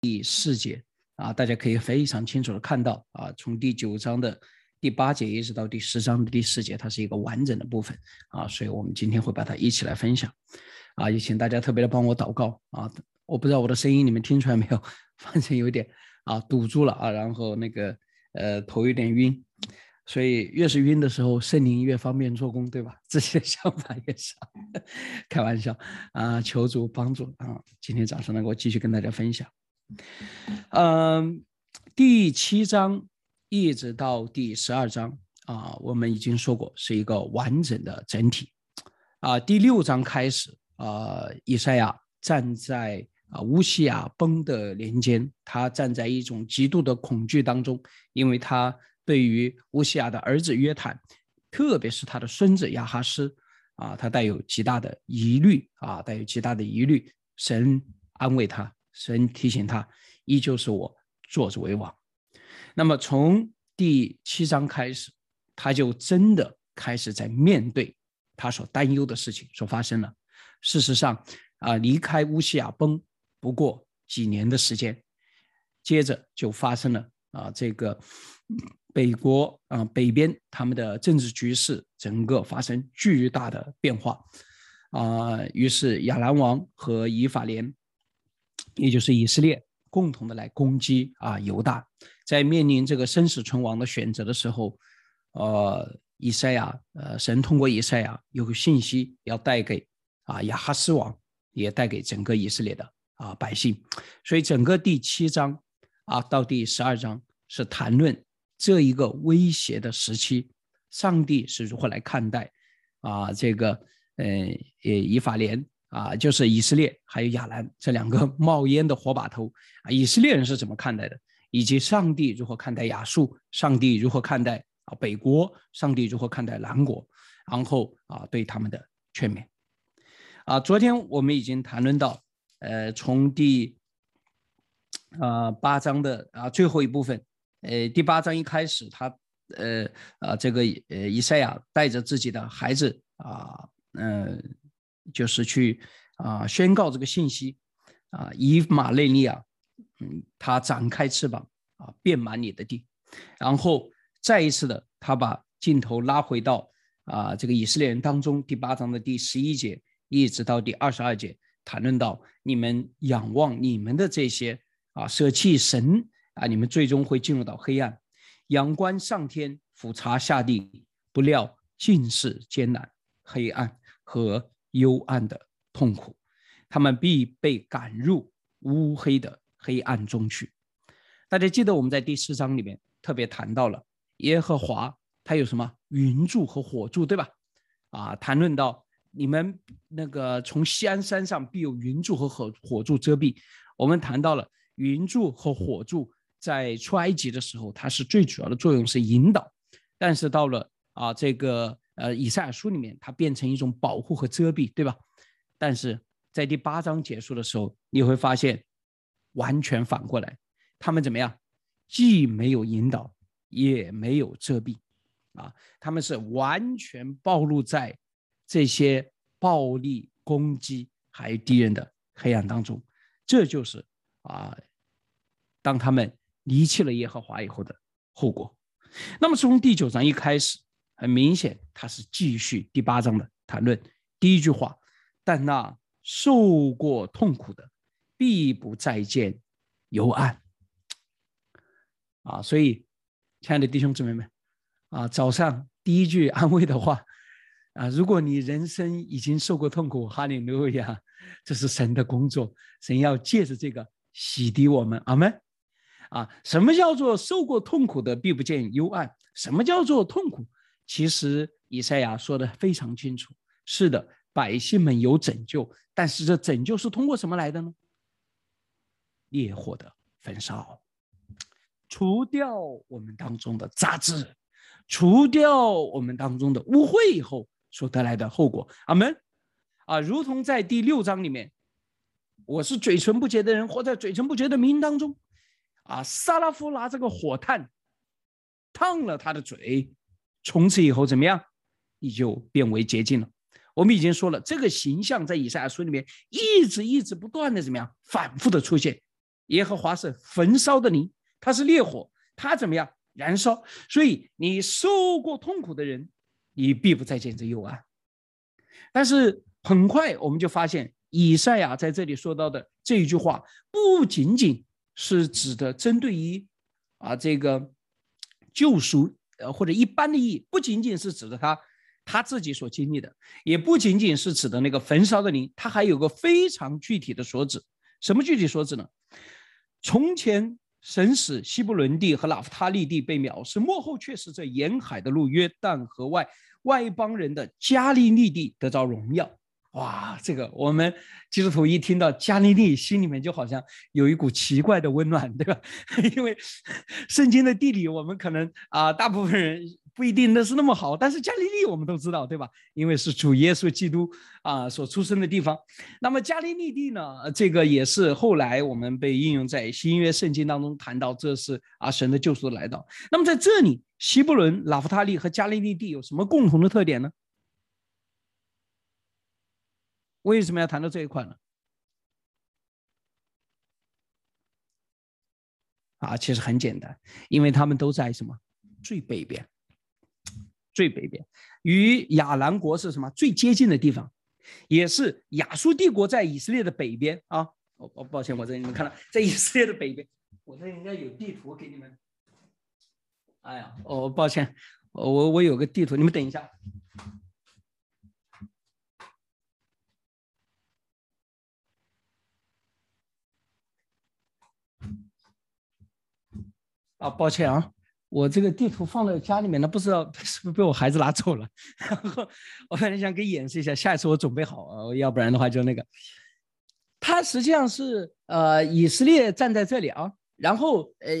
第四节啊，大家可以非常清楚的看到啊，从第九章的第八节一直到第十章的第四节，它是一个完整的部分啊，所以我们今天会把它一起来分享啊，也请大家特别的帮我祷告啊，我不知道我的声音你们听出来没有，反正有点啊堵住了啊，然后那个呃头有点晕，所以越是晕的时候，圣灵越方便做工，对吧？自己的想法越少，开玩笑啊，求主帮助啊，今天早上能够继续跟大家分享。嗯，第七章一直到第十二章啊，我们已经说过是一个完整的整体啊。第六章开始啊，以赛亚站在啊乌西亚崩的年间，他站在一种极度的恐惧当中，因为他对于乌西亚的儿子约坦，特别是他的孙子亚哈斯啊，他带有极大的疑虑啊，带有极大的疑虑。神安慰他。神提醒他，依旧是我坐着为王。那么从第七章开始，他就真的开始在面对他所担忧的事情所发生了。事实上，啊，离开乌西亚崩不过几年的时间，接着就发生了啊，这个北国啊北边他们的政治局势整个发生巨大的变化啊，于是亚兰王和以法莲。也就是以色列共同的来攻击啊犹大，在面临这个生死存亡的选择的时候，呃，以赛亚，呃，神通过以赛亚有个信息要带给啊亚哈斯王，也带给整个以色列的啊百姓，所以整个第七章啊到第十二章是谈论这一个威胁的时期，上帝是如何来看待啊这个呃呃以法莲。啊，就是以色列还有亚兰这两个 冒烟的火把头啊，以色列人是怎么看待的？以及上帝如何看待亚述？上帝如何看待啊北国？上帝如何看待南国？然后啊，对他们的劝勉。啊，昨天我们已经谈论到，呃，从第啊八章的啊最后一部分，呃，第八章一开始，他呃啊这个呃以赛亚带着自己的孩子啊，嗯。就是去啊宣告这个信息啊，以马内利亚，嗯，他展开翅膀啊，遍满你的地，然后再一次的，他把镜头拉回到啊这个以色列人当中，第八章的第十一节一直到第二十二节，谈论到你们仰望你们的这些啊舍弃神啊，你们最终会进入到黑暗，仰观上天，俯察下地，不料尽是艰难、黑暗和。幽暗的痛苦，他们必被赶入乌黑的黑暗中去。大家记得我们在第四章里面特别谈到了耶和华，他有什么云柱和火柱，对吧？啊，谈论到你们那个从西安山上必有云柱和火火柱遮蔽。我们谈到了云柱和火柱在出埃及的时候，它是最主要的作用是引导，但是到了啊这个。呃，以赛亚书里面它变成一种保护和遮蔽，对吧？但是在第八章结束的时候，你会发现完全反过来，他们怎么样？既没有引导，也没有遮蔽，啊，他们是完全暴露在这些暴力攻击还有敌人的黑暗当中。这就是啊，当他们离弃了耶和华以后的后果。那么从第九章一开始。很明显，他是继续第八章的谈论。第一句话，但那受过痛苦的，必不再见幽暗。啊，所以，亲爱的弟兄姊妹们，啊，早上第一句安慰的话，啊，如果你人生已经受过痛苦，哈利路亚，这是神的工作，神要借着这个洗涤我们。阿门。啊，什么叫做受过痛苦的必不见幽暗？什么叫做痛苦？其实以赛亚说的非常清楚，是的，百姓们有拯救，但是这拯救是通过什么来的呢？烈火的焚烧，除掉我们当中的杂质，除掉我们当中的污秽以后所得来的后果。阿门。啊，如同在第六章里面，我是嘴唇不洁的人，活在嘴唇不洁的民当中。啊，萨拉夫拿这个火炭烫了他的嘴。从此以后怎么样？你就变为洁净了。我们已经说了，这个形象在以赛亚书里面一直一直不断的怎么样反复的出现。耶和华是焚烧的灵，他是烈火，他怎么样燃烧？所以你受过痛苦的人，你必不再见这幽暗。但是很快我们就发现，以赛亚在这里说到的这一句话，不仅仅是指的针对于啊这个救赎呃或者一般的意义，不仅仅是指的他他自己所经历的，也不仅仅是指的那个焚烧的灵，他还有个非常具体的所指。什么具体所指呢？从前神使西布伦地和拉夫塔利地被藐视，幕后却是这沿海的路约旦河外。外邦人的加利利地得着荣耀，哇！这个我们基督徒一听到加利利，心里面就好像有一股奇怪的温暖，对吧？因为圣经的地理，我们可能啊，大部分人。不一定那是那么好，但是加利利我们都知道，对吧？因为是主耶稣基督啊所出生的地方。那么加利利地呢？这个也是后来我们被应用在新约圣经当中谈到，这是啊神的救赎来到。那么在这里，希伯伦、拉夫塔利和加利利地有什么共同的特点呢？为什么要谈到这一块呢？啊，其实很简单，因为他们都在什么最北边。最北边，与亚兰国是什么最接近的地方，也是亚述帝国在以色列的北边啊。哦，抱歉，我这你们看到，在以色列的北边，我这应该有地图给你们。哎呀，哦，抱歉，我我有个地图，你们等一下。啊，抱歉啊。我这个地图放在家里面呢，不知道 是不是被我孩子拿走了。然后我本来想给演示一下，下一次我准备好啊，要不然的话就那个。它实际上是呃以色列站在这里啊，然后呃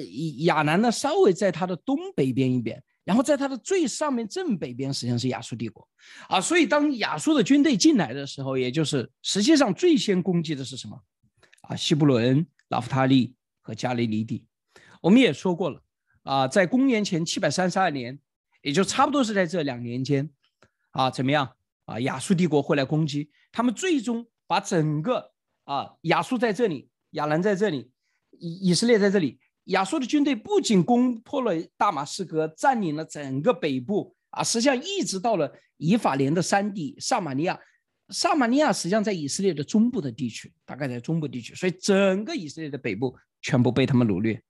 亚南呢稍微在它的东北边一边，然后在它的最上面正北边实际上是亚述帝国啊。所以当亚述的军队进来的时候，也就是实际上最先攻击的是什么啊？希伯伦、拉夫塔利和加利利地。我们也说过了。啊，在公元前七百三十二年，也就差不多是在这两年间，啊，怎么样？啊，亚述帝国会来攻击，他们最终把整个啊，亚述在这里，亚兰在这里，以以色列在这里，亚述的军队不仅攻破了大马士革，占领了整个北部，啊，实际上一直到了以法莲的山地撒玛利亚，撒玛利亚实际上在以色列的中部的地区，大概在中部地区，所以整个以色列的北部全部被他们掳掠，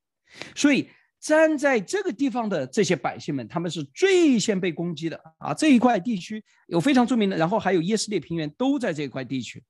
所以。站在这个地方的这些百姓们，他们是最先被攻击的啊！这一块地区有非常著名的，然后还有耶斯列平原都在这一块地区。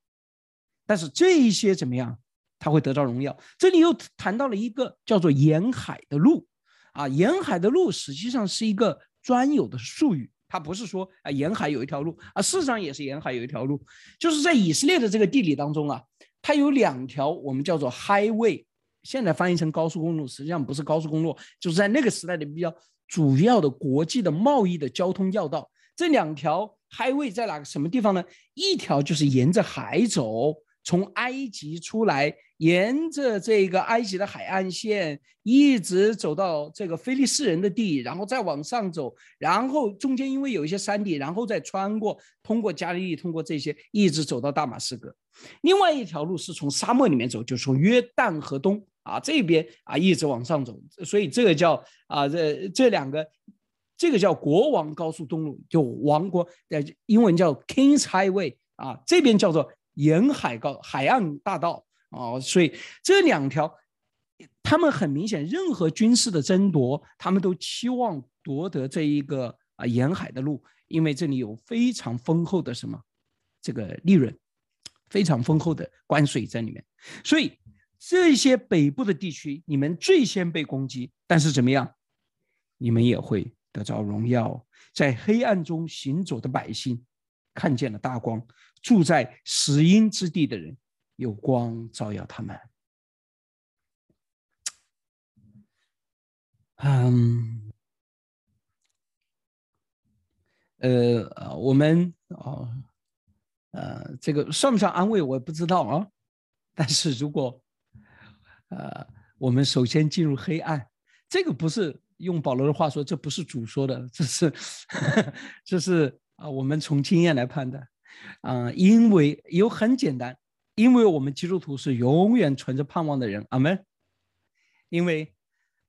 但是这一些怎么样？他会得到荣耀。这里又谈到了一个叫做沿海的路啊，沿海的路实际上是一个专有的术语，它不是说啊沿海有一条路啊，事实上也是沿海有一条路，就是在以色列的这个地理当中啊，它有两条我们叫做 highway。现在翻译成高速公路，实际上不是高速公路，就是在那个时代的比较主要的国际的贸易的交通要道。这两条 highway 在哪个什么地方呢？一条就是沿着海走，从埃及出来，沿着这个埃及的海岸线一直走到这个菲利斯人的地，然后再往上走，然后中间因为有一些山地，然后再穿过，通过加利利，通过这些，一直走到大马士革。另外一条路是从沙漠里面走，就是从约旦河东啊这边啊一直往上走，所以这个叫啊这这两个，这个叫国王高速公路，就王国呃英文叫 Kings Highway 啊，这边叫做沿海高海岸大道啊，所以这两条，他们很明显，任何军事的争夺，他们都期望夺得这一个啊沿海的路，因为这里有非常丰厚的什么这个利润。非常丰厚的关税在里面，所以这些北部的地区，你们最先被攻击，但是怎么样，你们也会得着荣耀。在黑暗中行走的百姓看见了大光，住在死荫之地的人有光照耀他们。嗯，呃，我们啊。呃，这个算不算安慰，我也不知道啊。但是如果，呃，我们首先进入黑暗，这个不是用保罗的话说，这不是主说的，这是，这是啊，我们从经验来判断，啊，因为有很简单，因为我们基督徒是永远存着盼望的人，阿门。因为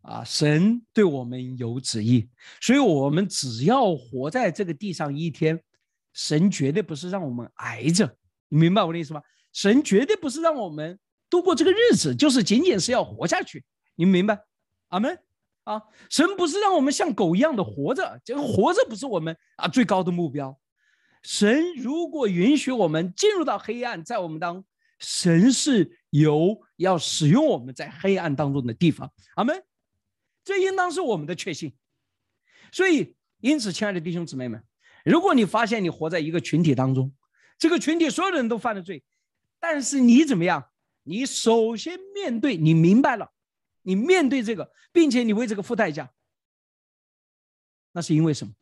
啊，神对我们有旨意，所以我们只要活在这个地上一天，神绝对不是让我们挨着，你明白我的意思吗？神绝对不是让我们度过这个日子，就是仅仅是要活下去，你们明白？阿门啊！神不是让我们像狗一样的活着，这个活着不是我们啊最高的目标。神如果允许我们进入到黑暗，在我们当神是有要使用我们在黑暗当中的地方，阿门。这应当是我们的确信。所以，因此，亲爱的弟兄姊妹们，如果你发现你活在一个群体当中，这个群体所有的人都犯了罪，但是你怎么样？你首先面对，你明白了，你面对这个，并且你为这个付代价，那是因为什么？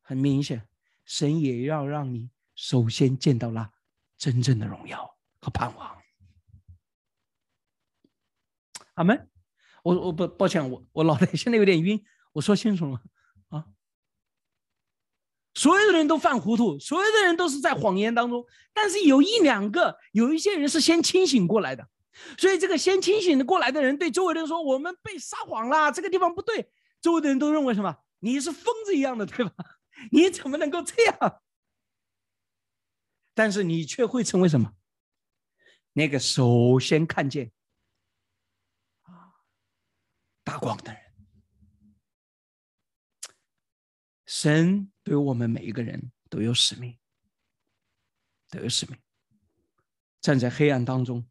很明显，神也要让你首先见到了真正的荣耀和盼望。阿门。我我不抱歉，我我脑袋现在有点晕。我说清楚了？所有的人都犯糊涂，所有的人都是在谎言当中，但是有一两个，有一些人是先清醒过来的。所以这个先清醒的过来的人对周围的人说：“我们被撒谎了，这个地方不对。”周围的人都认为什么？你是疯子一样的，对吧？你怎么能够这样？但是你却会成为什么？那个首先看见啊大光的人。神对于我们每一个人都有使命，都有使命。站在黑暗当中，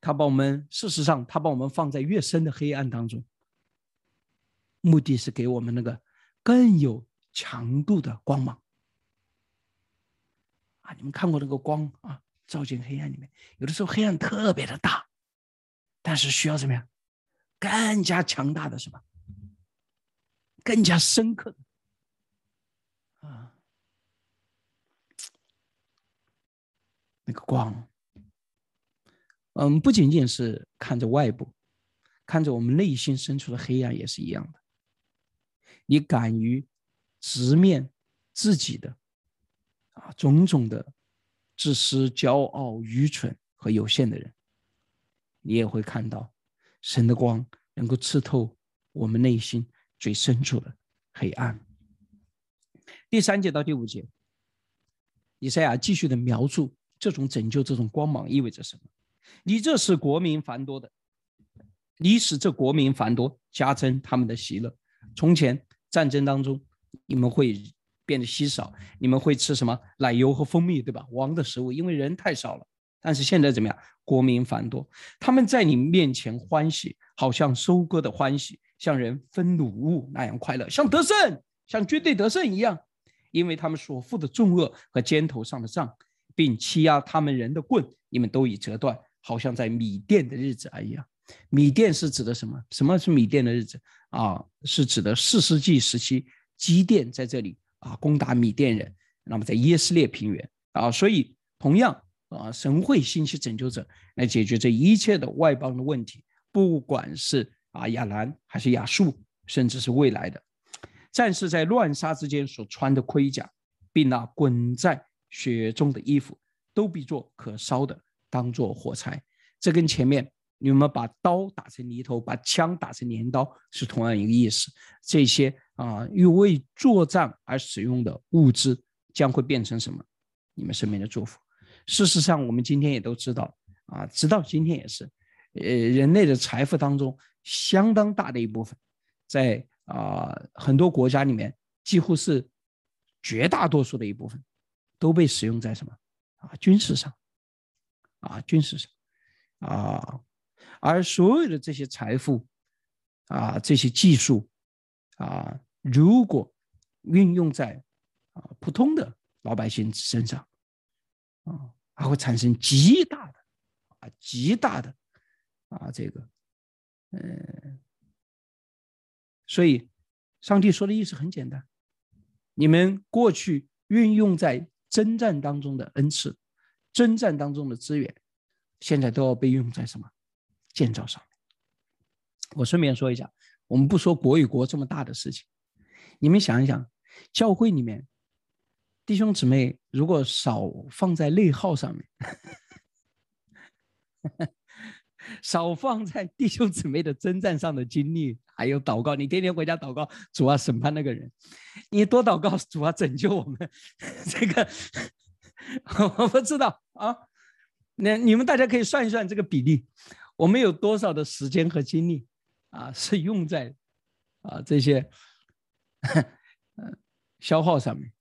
他把我们，事实上，他把我们放在越深的黑暗当中，目的是给我们那个更有。强度的光芒啊！你们看过那个光啊，照进黑暗里面，有的时候黑暗特别的大，但是需要怎么样？更加强大的什么？更加深刻的啊！那个光，嗯，不仅仅是看着外部，看着我们内心深处的黑暗也是一样的。你敢于。直面自己的啊种种的自私、骄傲、愚蠢和有限的人，你也会看到神的光能够刺透我们内心最深处的黑暗。第三节到第五节，以赛亚继续的描述这种拯救、这种光芒意味着什么？你这是国民繁多的，你使这国民繁多，加增他们的喜乐。从前战争当中。你们会变得稀少，你们会吃什么奶油和蜂蜜，对吧？王的食物，因为人太少了。但是现在怎么样？国民繁多，他们在你面前欢喜，好像收割的欢喜，像人分掳物那样快乐，像得胜，像军队得胜一样。因为他们所负的重恶和肩头上的杖，并欺压他们人的棍，你们都已折断，好像在米店的日子一样。米店是指的什么？什么是米店的日子啊？是指的四世纪时期。基甸在这里啊，攻打米甸人。那么在耶斯列平原啊，所以同样啊，神会兴起拯救者来解决这一切的外邦的问题，不管是啊亚兰还是亚述，甚至是未来的战士在乱杀之间所穿的盔甲，并那滚在雪中的衣服，都比作可烧的，当做火柴。这跟前面你们把刀打成泥头，把枪打成镰刀是同样一个意思。这些。啊，为作战而使用的物资将会变成什么？你们身边的祝福。事实上，我们今天也都知道啊，直到今天也是，呃，人类的财富当中相当大的一部分，在啊很多国家里面，几乎是绝大多数的一部分，都被使用在什么啊军事上，啊军事上，啊，而所有的这些财富，啊这些技术，啊。如果运用在啊普通的老百姓身上，啊，还会产生极大的啊极大的啊这个，嗯，所以上帝说的意思很简单：你们过去运用在征战当中的恩赐、征战当中的资源，现在都要被用在什么建造上面。我顺便说一下，我们不说国与国这么大的事情。你们想一想，教会里面弟兄姊妹如果少放在内耗上面，少放在弟兄姊妹的征战上的精力，还有祷告。你天天回家祷告，主啊审判那个人，你多祷告，主啊拯救我们。这个 我不知道啊，那你们大家可以算一算这个比例，我们有多少的时间和精力啊是用在啊这些嗯消耗上面，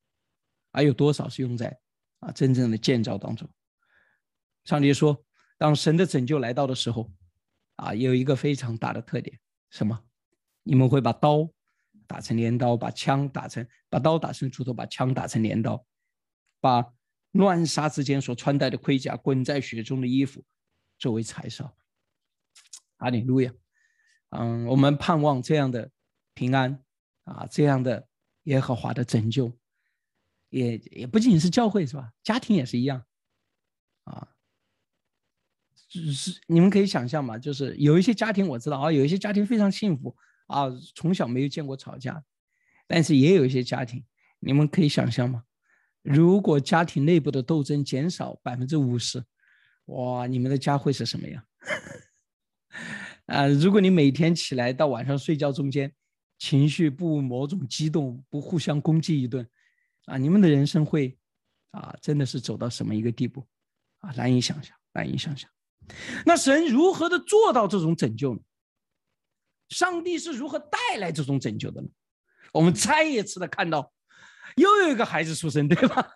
还有多少是用在啊真正的建造当中？上帝说。当神的拯救来到的时候，啊，有一个非常大的特点，什么？你们会把刀打成镰刀，把枪打成把刀打成锄头，把枪打成镰刀，把乱杀之间所穿戴的盔甲、滚在雪中的衣服作为柴烧。阿里路亚！嗯，我们盼望这样的平安啊，这样的耶和华的拯救，也也不仅仅是教会是吧？家庭也是一样，啊。只是你们可以想象嘛，就是有一些家庭我知道啊，有一些家庭非常幸福啊，从小没有见过吵架，但是也有一些家庭，你们可以想象吗？如果家庭内部的斗争减少百分之五十，哇，你们的家会是什么样？啊，如果你每天起来到晚上睡觉中间，情绪不某种激动，不互相攻击一顿，啊，你们的人生会啊，真的是走到什么一个地步？啊，难以想象，难以想象。那神如何的做到这种拯救呢？上帝是如何带来这种拯救的呢？我们再一次的看到，又有一个孩子出生，对吧？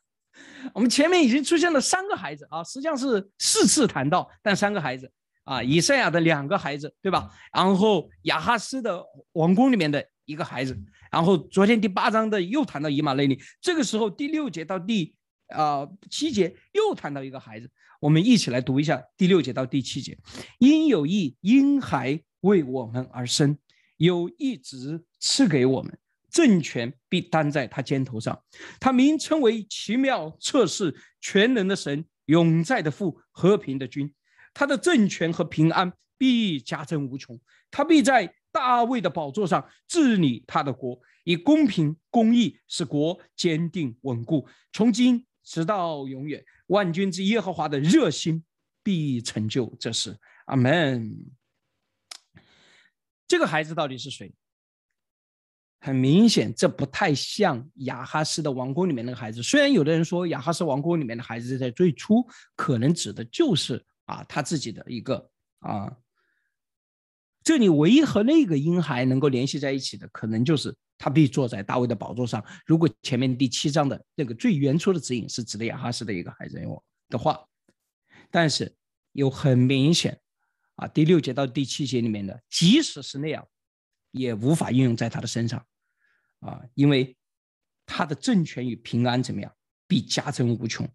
我们前面已经出现了三个孩子啊，实际上是四次谈到，但三个孩子啊，以赛亚的两个孩子，对吧？然后亚哈斯的王宫里面的一个孩子，然后昨天第八章的又谈到以马内利，这个时候第六节到第啊七节又谈到一个孩子。我们一起来读一下第六节到第七节：因有意婴孩为我们而生，有一子赐给我们，政权必担在他肩头上。他名称为奇妙、测试、全能的神，永在的父，和平的君。他的政权和平安必加增无穷。他必在大卫的宝座上治理他的国，以公平公义使国坚定稳固，从今直到永远。万军之耶和华的热心必成就这事，阿门。这个孩子到底是谁？很明显，这不太像亚哈斯的王宫里面那个孩子。虽然有的人说亚哈斯王宫里面的孩子在最初可能指的就是啊他自己的一个啊，这里唯一和那个婴孩能够联系在一起的，可能就是他必坐在大卫的宝座上。如果前面第七章的那个最原初的指引是指的亚哈斯的一个孩子的话，但是有很明显啊，第六节到第七节里面的，即使是那样，也无法应用在他的身上啊，因为他的政权与平安怎么样，必加增无穷。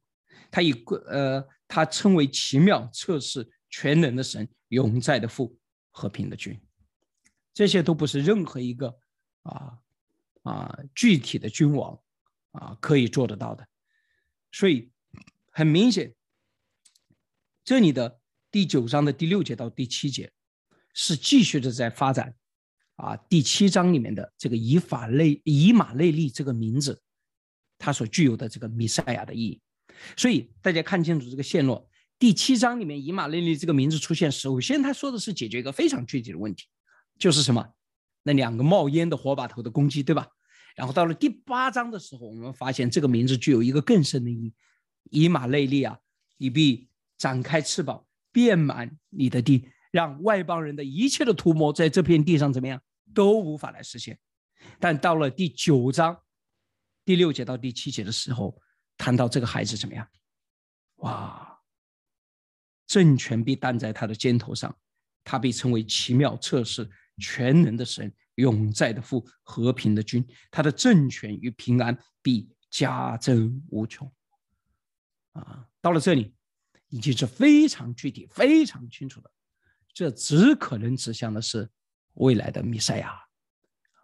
他以呃，他称为奇妙测试全能的神，永在的父。和平的君，这些都不是任何一个啊啊具体的君王啊可以做得到的，所以很明显，这里的第九章的第六节到第七节是继续的在发展啊第七章里面的这个以法内以马内利这个名字，它所具有的这个弥赛亚的意义，所以大家看清楚这个线络。第七章里面，以马内利这个名字出现，首先他说的是解决一个非常具体的问题，就是什么？那两个冒烟的火把头的攻击，对吧？然后到了第八章的时候，我们发现这个名字具有一个更深的意义：以马内利啊，你必展开翅膀，遍满你的地，让外邦人的一切的图谋在这片地上怎么样都无法来实现。但到了第九章第六节到第七节的时候，谈到这个孩子怎么样？哇！政权必担在他的肩头上，他被称为奇妙测试全能的神，永在的父，和平的君。他的政权与平安必加增无穷。啊，到了这里，已经是非常具体、非常清楚的。这只可能指向的是未来的弥赛亚，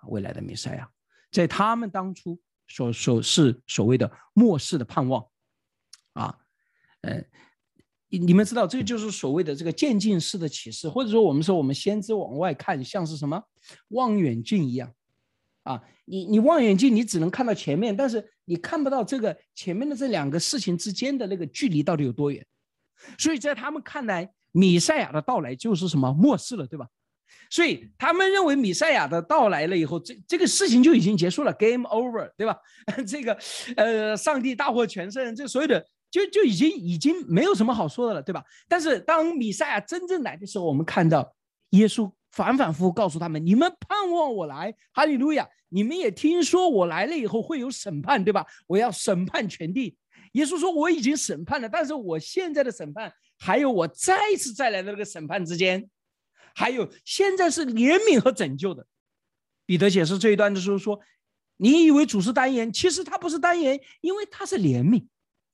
未来的弥赛亚，在他们当初所所是所谓的末世的盼望。啊，嗯。你们知道，这就是所谓的这个渐进式的启示，或者说我们说我们先知往外看，像是什么望远镜一样，啊，你你望远镜你只能看到前面，但是你看不到这个前面的这两个事情之间的那个距离到底有多远。所以在他们看来，米赛亚的到来就是什么末世了，对吧？所以他们认为米赛亚的到来了以后，这这个事情就已经结束了，game over，对吧？这个呃，上帝大获全胜，这所有的就就已经已经没有什么好说的了，对吧？但是当米赛亚真正来的时候，我们看到耶稣反反复复告诉他们：你们盼望我来，哈利路亚！你们也听说我来了以后会有审判，对吧？我要审判全地。耶稣说我已经审判了，但是我现在的审判还有我再次再来的那个审判之间。还有，现在是怜悯和拯救的。彼得解释这一段的时候说：“你以为主是单言，其实他不是单言，因为他是怜悯。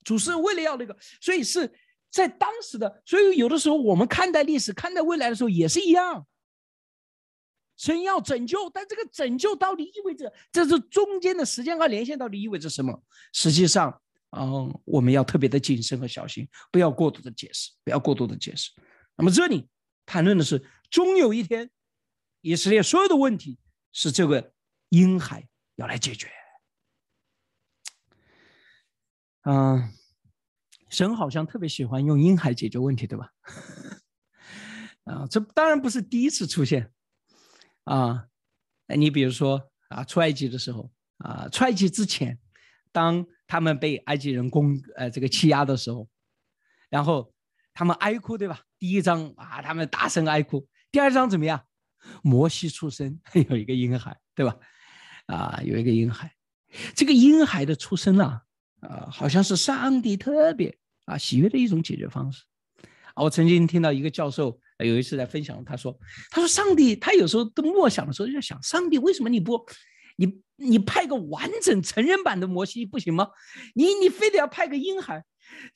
主是为了要那个，所以是在当时的。所以有的时候我们看待历史、看待未来的时候也是一样。神要拯救，但这个拯救到底意味着，这是中间的时间和连线到底意味着什么？实际上，嗯，我们要特别的谨慎和小心，不要过度的解释，不要过度的解释。那么这里谈论的是。终有一天，以色列所有的问题是这个婴孩要来解决。嗯，神好像特别喜欢用婴孩解决问题，对吧？啊，这当然不是第一次出现。啊，你比如说啊，出埃及的时候啊，出埃及之前，当他们被埃及人攻呃这个欺压的时候，然后他们哀哭，对吧？第一章啊，他们大声哀哭。第二章怎么样？摩西出生，有一个婴孩，对吧？啊，有一个婴孩。这个婴孩的出生啊，啊，好像是上帝特别啊喜悦的一种解决方式。啊，我曾经听到一个教授有一次在分享，他说：“他说上帝，他有时候都默想的时候就在想，上帝为什么你不，你你派个完整成人版的摩西不行吗？你你非得要派个婴孩？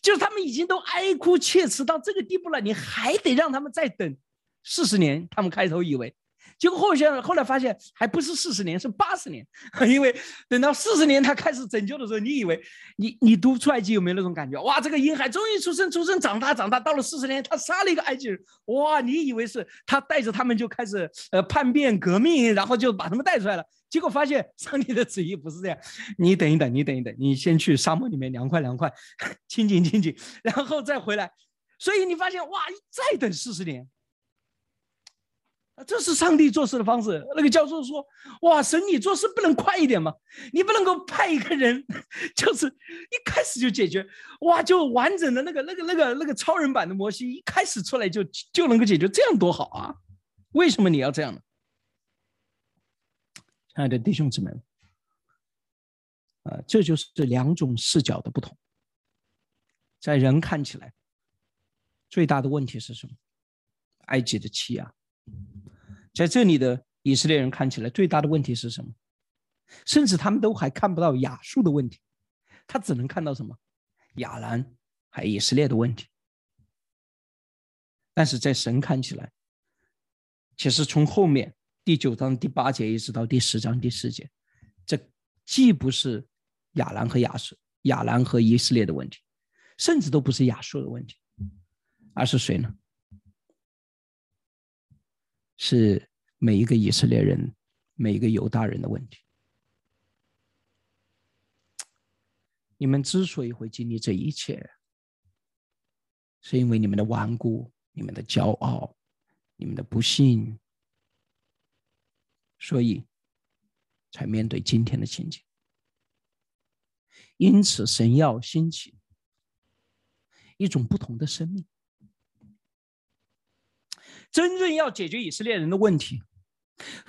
就是他们已经都哀哭切齿到这个地步了，你还得让他们再等。”四十年，他们开头以为，结果后现后来发现还不是四十年，是八十年。因为等到四十年他开始拯救的时候，你以为你你读出埃及有没有那种感觉？哇，这个婴孩终于出生，出生长大长大，到了四十年，他杀了一个埃及人。哇，你以为是他带着他们就开始呃叛变革命，然后就把他们带出来了。结果发现 上帝的旨意不是这样。你等一等，你等一等，你先去沙漠里面凉快凉快，清静清静，然后再回来。所以你发现哇，再等四十年。这是上帝做事的方式。那个教授说：“哇，神，你做事不能快一点吗？你不能够派一个人，就是一开始就解决，哇，就完整的那个、那个、那个、那个超人版的摩西，一开始出来就就能够解决，这样多好啊！为什么你要这样呢？”亲爱的弟兄姊妹，啊，这就是两种视角的不同。在人看起来，最大的问题是什么？埃及的欺压。在这里的以色列人看起来最大的问题是什么？甚至他们都还看不到亚述的问题，他只能看到什么？亚兰还以色列的问题。但是在神看起来，其实从后面第九章第八节一直到第十章第四节，这既不是亚兰和亚述、亚兰和以色列的问题，甚至都不是亚述的问题，而是谁呢？是每一个以色列人、每一个犹大人的问题。你们之所以会经历这一切，是因为你们的顽固、你们的骄傲、你们的不幸，所以才面对今天的情景。因此，神要兴起一种不同的生命。真正要解决以色列人的问题，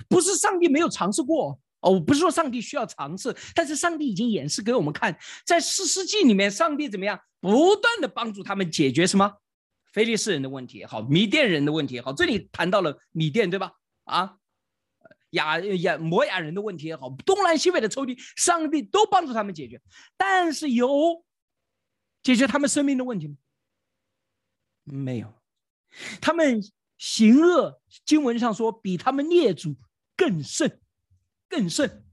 不是上帝没有尝试过哦，我不是说上帝需要尝试，但是上帝已经演示给我们看，在四世纪里面，上帝怎么样不断的帮助他们解决什么，非利士人的问题也好，米甸人的问题也好，这里谈到了米甸对吧？啊，亚亚摩亚人的问题也好，东南西北的抽屉，上帝都帮助他们解决，但是有解决他们生命的问题吗？没有，他们。行恶，经文上说比他们列祖更甚，更甚。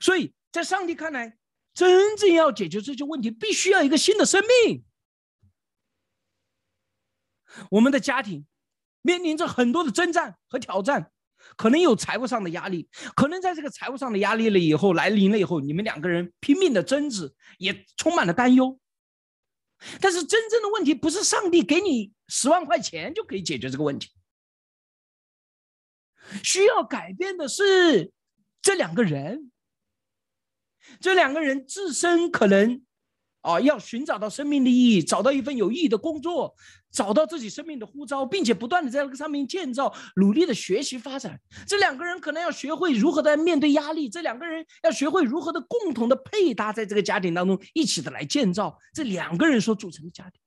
所以在上帝看来，真正要解决这些问题，必须要一个新的生命。我们的家庭面临着很多的征战和挑战，可能有财务上的压力，可能在这个财务上的压力了以后来临了以后，你们两个人拼命的争执，也充满了担忧。但是真正的问题不是上帝给你十万块钱就可以解决这个问题，需要改变的是这两个人，这两个人自身可能。啊，要寻找到生命的意义，找到一份有意义的工作，找到自己生命的呼召，并且不断的在这个上面建造，努力的学习发展。这两个人可能要学会如何的面对压力，这两个人要学会如何的共同的配搭在这个家庭当中，一起的来建造这两个人所组成的家庭。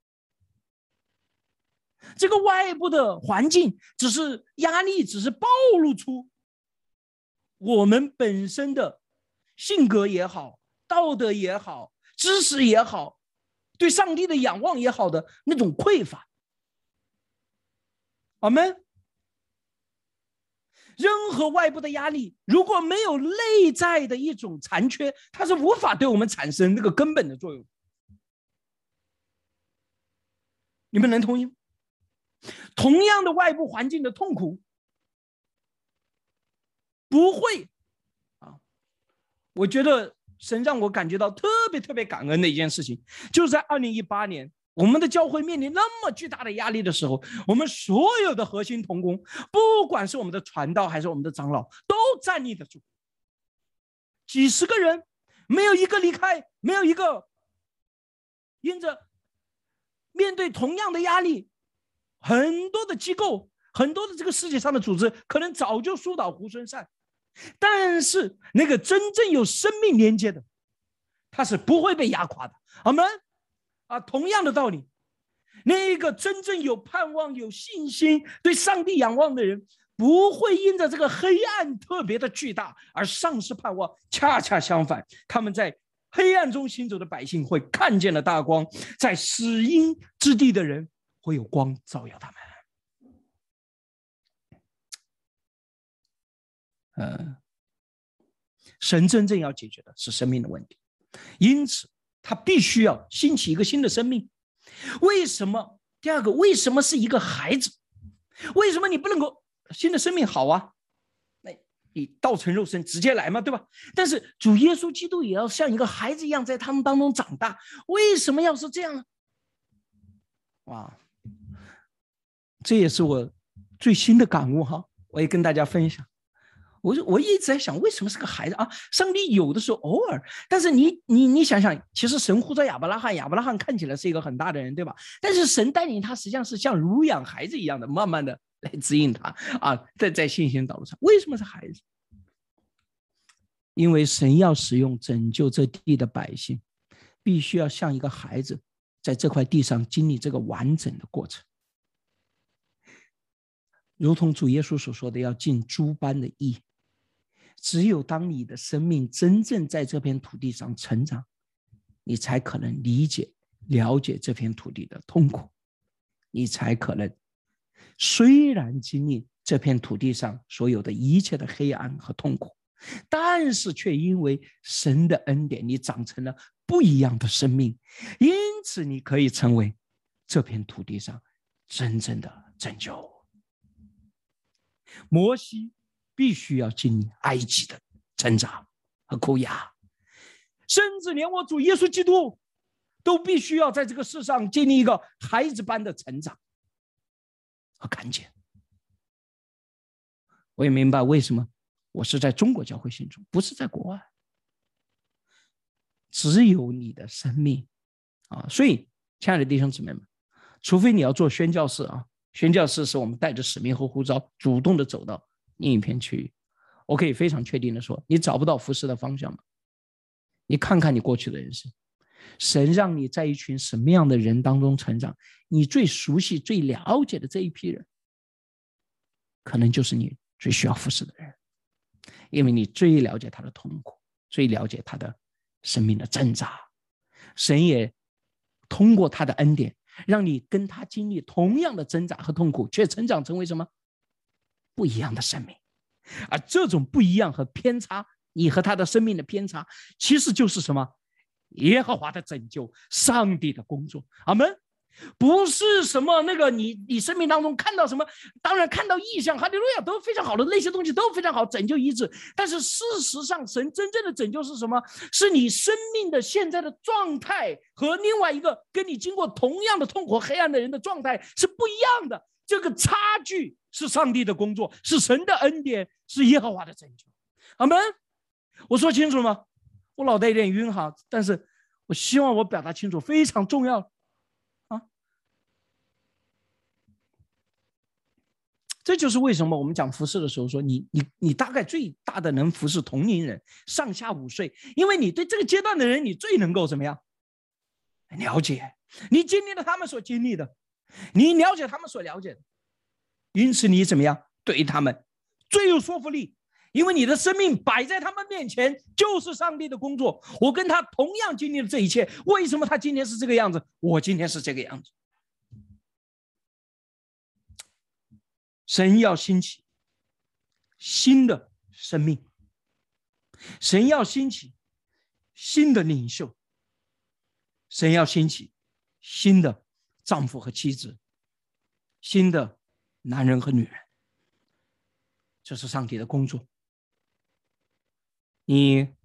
这个外部的环境只是压力，只是暴露出我们本身的性格也好，道德也好。知识也好，对上帝的仰望也好的那种匮乏，我们任何外部的压力，如果没有内在的一种残缺，它是无法对我们产生那个根本的作用。你们能同意？同样的外部环境的痛苦，不会啊，我觉得。神让我感觉到特别特别感恩的一件事情，就是在二零一八年，我们的教会面临那么巨大的压力的时候，我们所有的核心同工，不管是我们的传道还是我们的长老，都站立得住。几十个人，没有一个离开，没有一个因着面对同样的压力，很多的机构，很多的这个世界上的组织，可能早就疏导猢狲散。但是那个真正有生命连接的，他是不会被压垮的。我们啊，同样的道理，那个真正有盼望、有信心、对上帝仰望的人，不会因着这个黑暗特别的巨大而丧失盼望。恰恰相反，他们在黑暗中行走的百姓会看见了大光，在死荫之地的人会有光照耀他们。嗯，神真正要解决的是生命的问题，因此他必须要兴起一个新的生命。为什么？第二个，为什么是一个孩子？为什么你不能够新的生命好啊？那你道成肉身直接来嘛，对吧？但是主耶稣基督也要像一个孩子一样在他们当中长大。为什么要是这样呢？哇，这也是我最新的感悟哈，我也跟大家分享。我就我一直在想，为什么是个孩子啊？上帝有的时候偶尔，但是你你你想想，其实神呼召亚伯拉罕，亚伯拉罕看起来是一个很大的人，对吧？但是神带领他，实际上是像乳养孩子一样的，慢慢的来指引他啊，在在信心道路上。为什么是孩子？因为神要使用拯救这地的百姓，必须要像一个孩子，在这块地上经历这个完整的过程。如同主耶稣所说的，要尽诸般的义。只有当你的生命真正在这片土地上成长，你才可能理解、了解这片土地的痛苦，你才可能虽然经历这片土地上所有的一切的黑暗和痛苦，但是却因为神的恩典，你长成了不一样的生命，因此你可以成为这片土地上真正的拯救。摩西。必须要经历埃及的挣扎和苦压，甚至连我主耶稣基督都必须要在这个世上经历一个孩子般的成长和看见。我也明白为什么我是在中国教会信主，不是在国外。只有你的生命啊！所以，亲爱的弟兄姊妹们，除非你要做宣教士啊，宣教士是我们带着使命和呼召，主动的走到。另一片区域，我可以非常确定的说，你找不到服侍的方向吗？你看看你过去的人生，神让你在一群什么样的人当中成长？你最熟悉、最了解的这一批人，可能就是你最需要服侍的人，因为你最了解他的痛苦，最了解他的生命的挣扎。神也通过他的恩典，让你跟他经历同样的挣扎和痛苦，却成长成为什么？不一样的生命，而这种不一样和偏差，你和他的生命的偏差，其实就是什么？耶和华的拯救，上帝的工作。阿门。不是什么那个你你生命当中看到什么，当然看到异象，哈利路亚都非常好的那些东西都非常好，拯救医治。但是事实上，神真正的拯救是什么？是你生命的现在的状态和另外一个跟你经过同样的痛苦黑暗的人的状态是不一样的。这个差距是上帝的工作，是神的恩典，是耶和华的拯救。阿门。我说清楚了吗？我脑袋有点晕哈，但是我希望我表达清楚，非常重要啊。这就是为什么我们讲服饰的时候说你你你大概最大的能服侍同龄人上下五岁，因为你对这个阶段的人你最能够怎么样了解？你经历了他们所经历的，你了解他们所了解的，因此你怎么样对他们最有说服力？因为你的生命摆在他们面前就是上帝的工作。我跟他同样经历了这一切，为什么他今天是这个样子？我今天是这个样子。神要兴起新的生命，神要兴起新的领袖，神要兴起新的丈夫和妻子，新的男人和女人。这是上帝的工作。你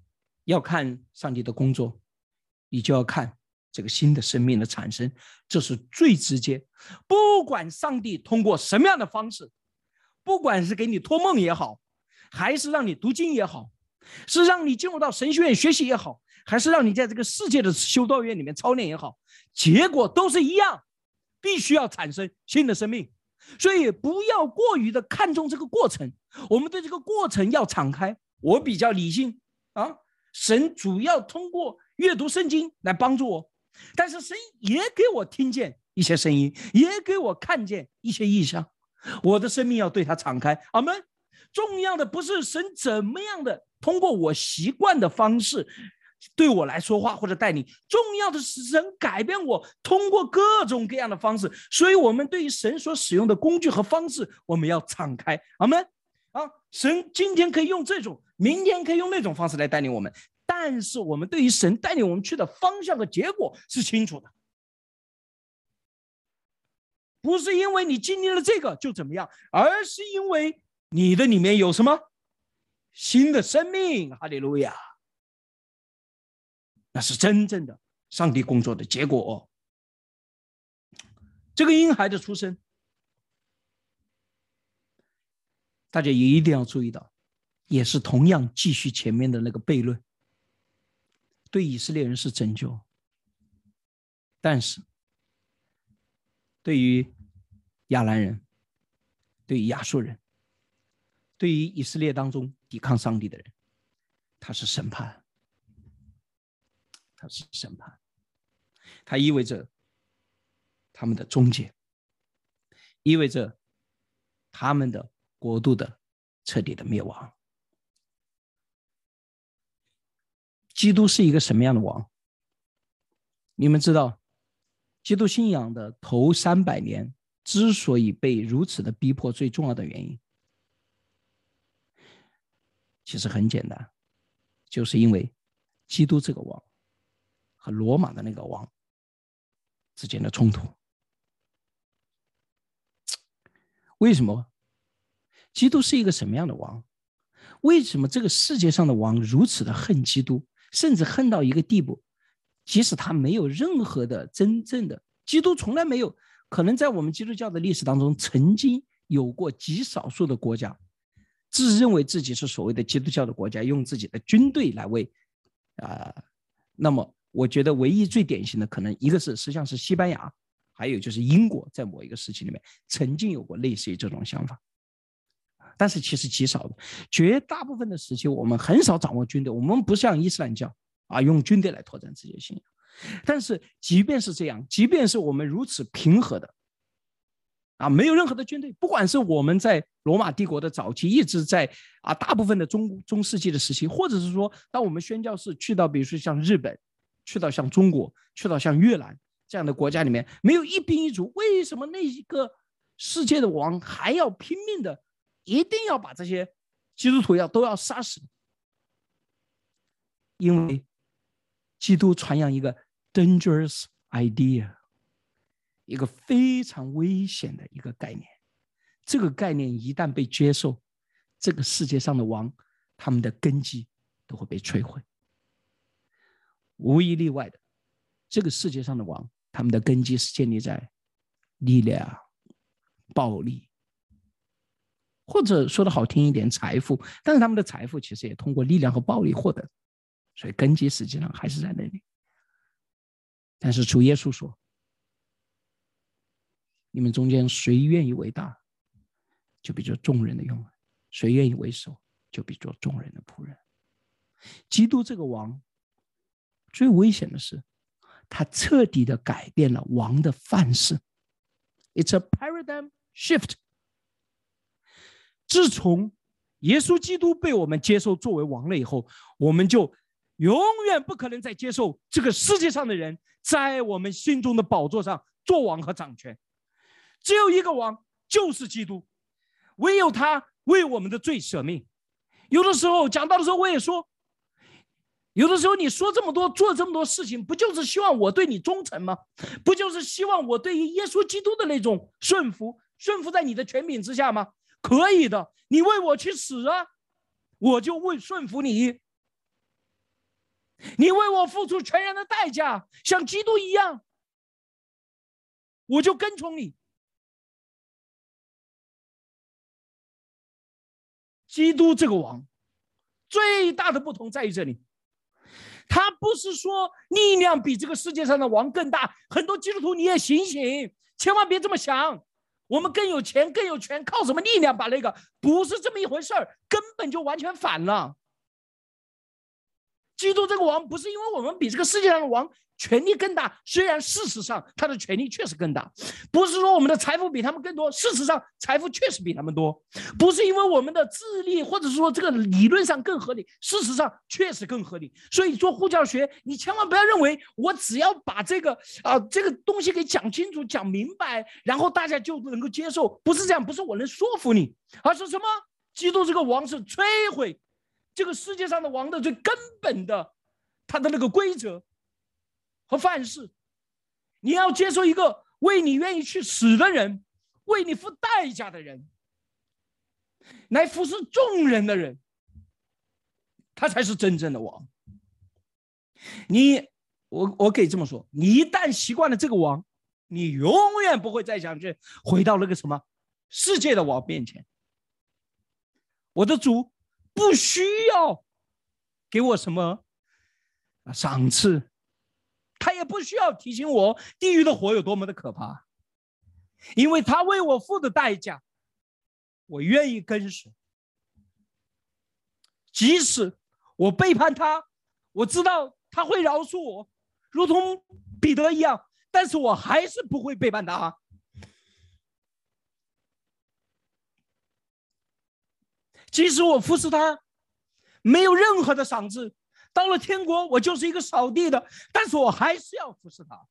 要看上帝的工作，你就要看这个新的生命的产生，这是最直接。不管上帝通过什么样的方式。不管是给你托梦也好，还是让你读经也好，是让你进入到神学院学习也好，还是让你在这个世界的修道院里面操练也好，结果都是一样，必须要产生新的生命。所以不要过于的看重这个过程，我们对这个过程要敞开。我比较理性啊，神主要通过阅读圣经来帮助我，但是神也给我听见一些声音，也给我看见一些异象。我的生命要对他敞开，阿门。重要的不是神怎么样的通过我习惯的方式对我来说话或者带领，重要的是神改变我，通过各种各样的方式。所以，我们对于神所使用的工具和方式，我们要敞开，阿门。啊，神今天可以用这种，明天可以用那种方式来带领我们，但是我们对于神带领我们去的方向和结果是清楚的。不是因为你经历了这个就怎么样，而是因为你的里面有什么新的生命，哈利路亚！那是真正的上帝工作的结果。这个婴孩的出生，大家也一定要注意到，也是同样继续前面的那个悖论。对以色列人是拯救，但是。对于亚兰人，对于亚述人，对于以色列当中抵抗上帝的人，他是审判，他是审判，它意味着他们的终结，意味着他们的国度的彻底的灭亡。基督是一个什么样的王？你们知道？基督信仰的头三百年之所以被如此的逼迫，最重要的原因，其实很简单，就是因为基督这个王和罗马的那个王之间的冲突。为什么？基督是一个什么样的王？为什么这个世界上的王如此的恨基督，甚至恨到一个地步？即使他没有任何的真正的基督，从来没有可能在我们基督教的历史当中，曾经有过极少数的国家自认为自己是所谓的基督教的国家，用自己的军队来为啊。那么，我觉得唯一最典型的，可能一个是实际上是西班牙，还有就是英国，在某一个时期里面曾经有过类似于这种想法，但是其实极少的，绝大部分的时期我们很少掌握军队，我们不像伊斯兰教。啊，用军队来拓展自己的信仰，但是即便是这样，即便是我们如此平和的，啊，没有任何的军队，不管是我们在罗马帝国的早期，一直在啊，大部分的中中世纪的时期，或者是说，当我们宣教士去到，比如说像日本，去到像中国，去到像越南这样的国家里面，没有一兵一卒，为什么那一个世界的王还要拼命的，一定要把这些基督徒要都要杀死？因为。基督传扬一个 dangerous idea，一个非常危险的一个概念。这个概念一旦被接受，这个世界上的王，他们的根基都会被摧毁，无一例外的。这个世界上的王，他们的根基是建立在力量、暴力，或者说的好听一点，财富。但是他们的财富其实也通过力量和暴力获得，所以根基实际上还是在那里。但是主耶稣说：“你们中间谁愿意为大？”就比作众人的用人，谁愿意为首，就比作众人的仆人。基督这个王，最危险的是，他彻底的改变了王的范式。It's a paradigm shift。自从耶稣基督被我们接受作为王了以后，我们就永远不可能再接受这个世界上的人在我们心中的宝座上做王和掌权。只有一个王，就是基督。唯有他为我们的罪舍命。有的时候讲到的时候，我也说，有的时候你说这么多，做这么多事情，不就是希望我对你忠诚吗？不就是希望我对于耶稣基督的那种顺服，顺服在你的权柄之下吗？可以的，你为我去死啊，我就为顺服你。你为我付出全然的代价，像基督一样，我就跟从你。基督这个王，最大的不同在于这里，他不是说力量比这个世界上的王更大。很多基督徒你也醒醒，千万别这么想。我们更有钱、更有权，靠什么力量把那个？不是这么一回事儿，根本就完全反了。基督这个王，不是因为我们比这个世界上的王。权力更大，虽然事实上他的权力确实更大，不是说我们的财富比他们更多，事实上财富确实比他们多，不是因为我们的智力或者是说这个理论上更合理，事实上确实更合理。所以做护教学，你千万不要认为我只要把这个啊这个东西给讲清楚、讲明白，然后大家就能够接受，不是这样，不是我能说服你，而是什么？基督这个王是摧毁这个世界上的王的最根本的他的那个规则。和范式，你要接受一个为你愿意去死的人，为你付代价的人，来服侍众人的人，他才是真正的王。你，我我可以这么说，你一旦习惯了这个王，你永远不会再想去回到那个什么世界的王面前。我的主不需要给我什么赏赐。他也不需要提醒我地狱的火有多么的可怕，因为他为我付的代价，我愿意跟随。即使我背叛他，我知道他会饶恕我，如同彼得一样，但是我还是不会背叛他。即使我服侍他，没有任何的赏赐。到了天国，我就是一个扫地的，但是我还是要服侍他。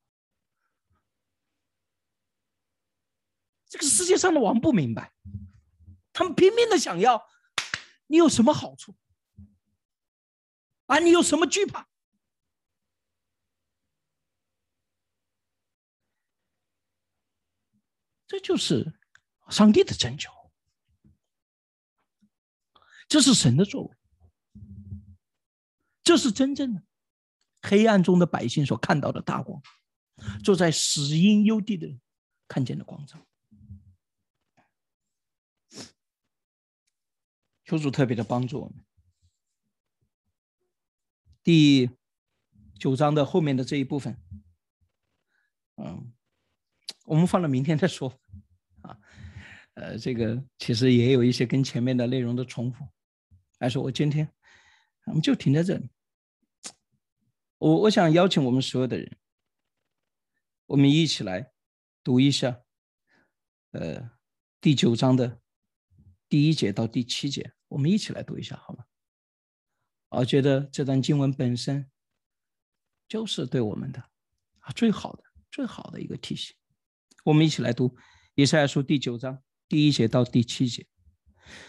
这个世界上的王不明白，他们拼命的想要，你有什么好处？啊，你有什么惧怕？这就是上帝的拯救，这是神的作为。这是真正的黑暗中的百姓所看到的大光，坐在死荫幽地的人看见的光照。求主特别的帮助我们。第九章的后面的这一部分，嗯，我们放到明天再说。啊，呃，这个其实也有一些跟前面的内容的重复，还是我今天我们就停在这里。我我想邀请我们所有的人，我们一起来读一下，呃，第九章的第一节到第七节，我们一起来读一下，好吗？我觉得这段经文本身就是对我们的啊最好的、最好的一个提醒。我们一起来读以赛亚书第九章第一节到第七节。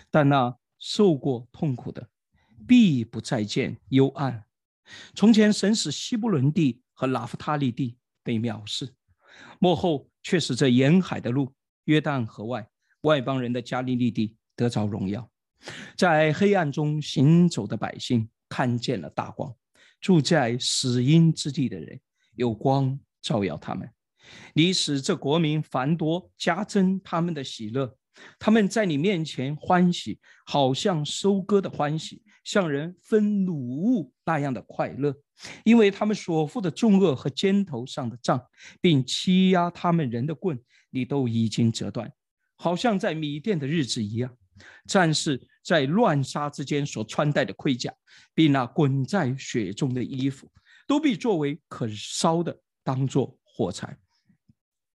但那受过痛苦的，必不再见幽暗。从前，神使希伯伦地和拉夫他利地被藐视，幕后却使这沿海的路，约旦河外外邦人的加利利地得着荣耀。在黑暗中行走的百姓看见了大光，住在死荫之地的人有光照耀他们。你使这国民繁多，加增他们的喜乐。他们在你面前欢喜，好像收割的欢喜，像人分卤物那样的快乐，因为他们所负的重恶和肩头上的杖，并欺压他们人的棍，你都已经折断，好像在米店的日子一样。战士在乱杀之间所穿戴的盔甲，比那滚在雪中的衣服，都被作为可烧的，当作火柴。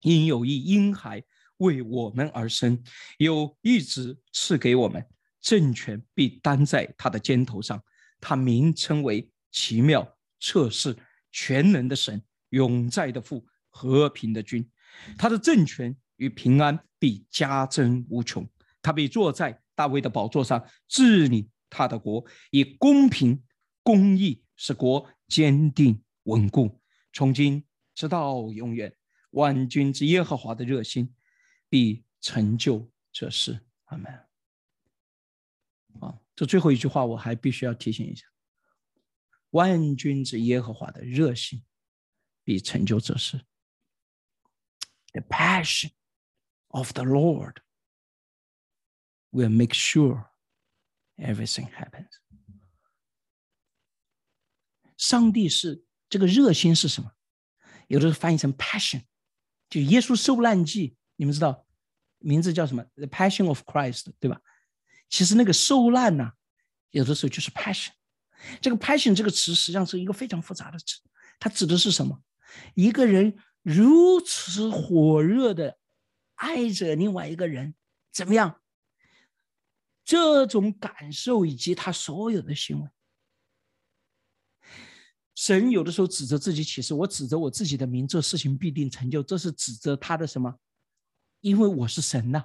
因有一婴孩为我们而生，有一直赐给我们，政权必担在他的肩头上。他名称为奇妙、测试、全能的神，永在的父，和平的君。他的政权与平安必加增无穷。他必坐在大卫的宝座上治理他的国，以公平公义使国坚定稳固，从今直到永远。万军之耶和华的热心必成就这事。阿门。啊，这最后一句话我还必须要提醒一下：万军之耶和华的热心必成就这事。The passion of the Lord. Will make sure everything happens。上帝是这个热心是什么？有的翻译成 passion，就耶稣受难记，你们知道名字叫什么？The Passion of Christ，对吧？其实那个受难呢，有的时候就是 passion。这个 passion 这个词实际上是一个非常复杂的词，它指的是什么？一个人如此火热的爱着另外一个人，怎么样？这种感受以及他所有的行为，神有的时候指着自己启示，我指着我自己的名，这事情必定成就。这是指着他的什么？因为我是神呐，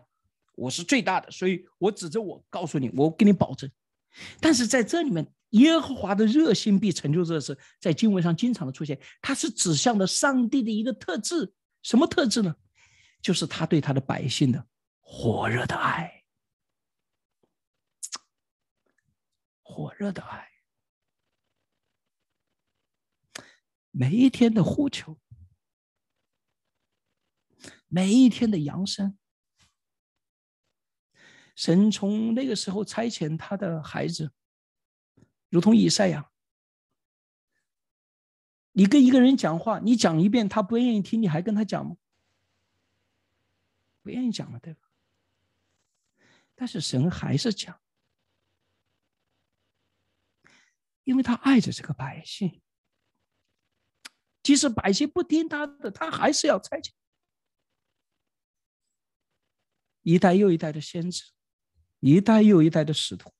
我是最大的，所以我指着我告诉你，我给你保证。但是在这里面，耶和华的热心必成就这事，在经文上经常的出现，它是指向了上帝的一个特质。什么特质呢？就是他对他的百姓的火热的爱。火热的爱，每一天的呼求，每一天的扬声。神从那个时候差遣他的孩子，如同以赛亚。你跟一个人讲话，你讲一遍，他不愿意听，你还跟他讲吗？不愿意讲了，对吧？但是神还是讲。因为他爱着这个百姓，即使百姓不听他的，他还是要差遣一代又一代的先知，一代又一代的使徒，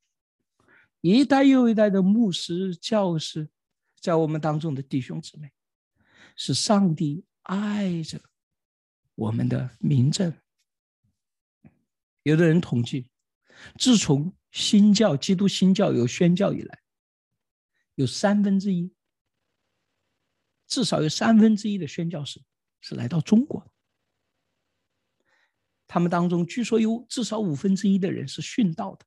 一代又一代的牧师、教师，在我们当中的弟兄姊妹，是上帝爱着我们的民政。有的人统计，自从新教、基督新教有宣教以来。有三分之一，至少有三分之一的宣教士是来到中国的。他们当中据说有至少五分之一的人是殉道的。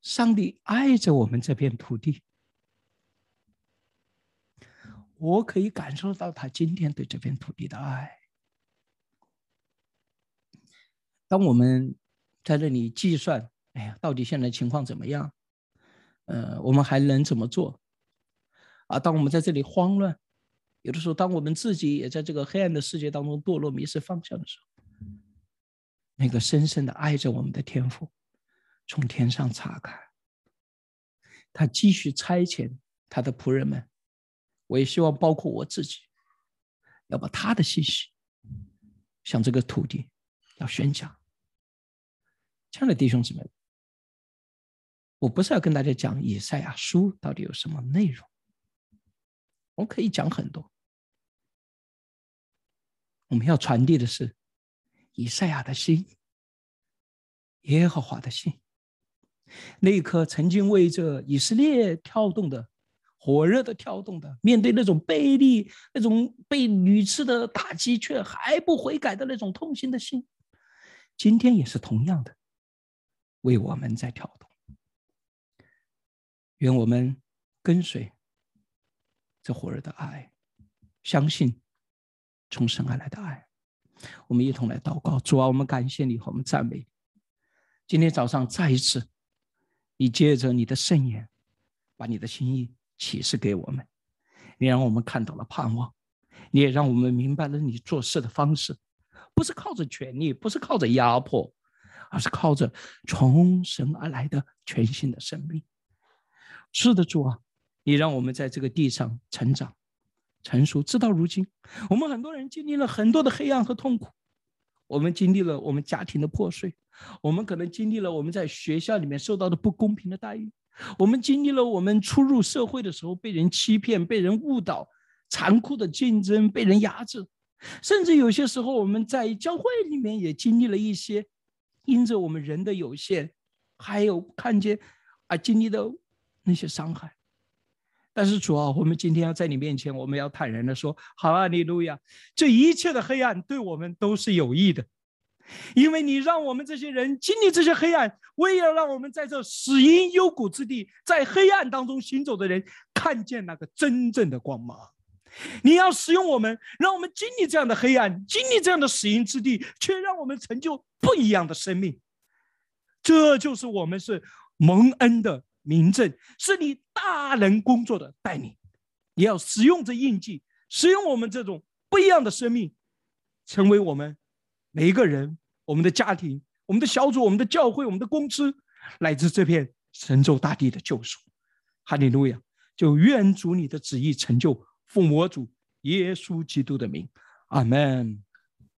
上帝爱着我们这片土地，我可以感受到他今天对这片土地的爱。当我们在这里计算，哎呀，到底现在情况怎么样？呃，我们还能怎么做？啊，当我们在这里慌乱，有的时候，当我们自己也在这个黑暗的世界当中堕落、迷失方向的时候，那个深深的爱着我们的天赋从天上查看，他继续差遣他的仆人们。我也希望，包括我自己，要把他的信息向这个土地要宣讲。亲爱的弟兄姊妹。我不是要跟大家讲以赛亚书到底有什么内容，我可以讲很多。我们要传递的是以赛亚的心，耶和华的心，那一颗曾经为这以色列跳动的火热的跳动的，面对那种卑劣、那种被屡次的打击却还不悔改的那种痛心的心，今天也是同样的，为我们在跳动。愿我们跟随这火热的爱，相信从神而来的爱。我们一同来祷告，主啊，我们感谢你，和我们赞美。今天早上再一次，你借着你的圣言，把你的心意启示给我们，你让我们看到了盼望，你也让我们明白了你做事的方式，不是靠着权力，不是靠着压迫，而是靠着从神而来的全新的生命。是的，主啊，你让我们在这个地上成长。成熟，直到如今，我们很多人经历了很多的黑暗和痛苦。我们经历了我们家庭的破碎，我们可能经历了我们在学校里面受到的不公平的待遇，我们经历了我们初入社会的时候被人欺骗、被人误导、残酷的竞争、被人压制，甚至有些时候我们在教会里面也经历了一些，因着我们人的有限，还有看见而经历的那些伤害。但是主啊，我们今天要在你面前，我们要坦然的说：好啊，利路亚！这一切的黑暗对我们都是有益的，因为你让我们这些人经历这些黑暗，为了让我们在这死荫幽谷之地，在黑暗当中行走的人看见那个真正的光芒。你要使用我们，让我们经历这样的黑暗，经历这样的死荫之地，却让我们成就不一样的生命。这就是我们是蒙恩的。名证是你大能工作的带领，你要使用这印记，使用我们这种不一样的生命，成为我们每一个人、我们的家庭、我们的小组、我们的教会、我们的公司，乃至这片神州大地的救赎。哈利路亚！就愿主你的旨意成就，奉我主耶稣基督的名，阿门。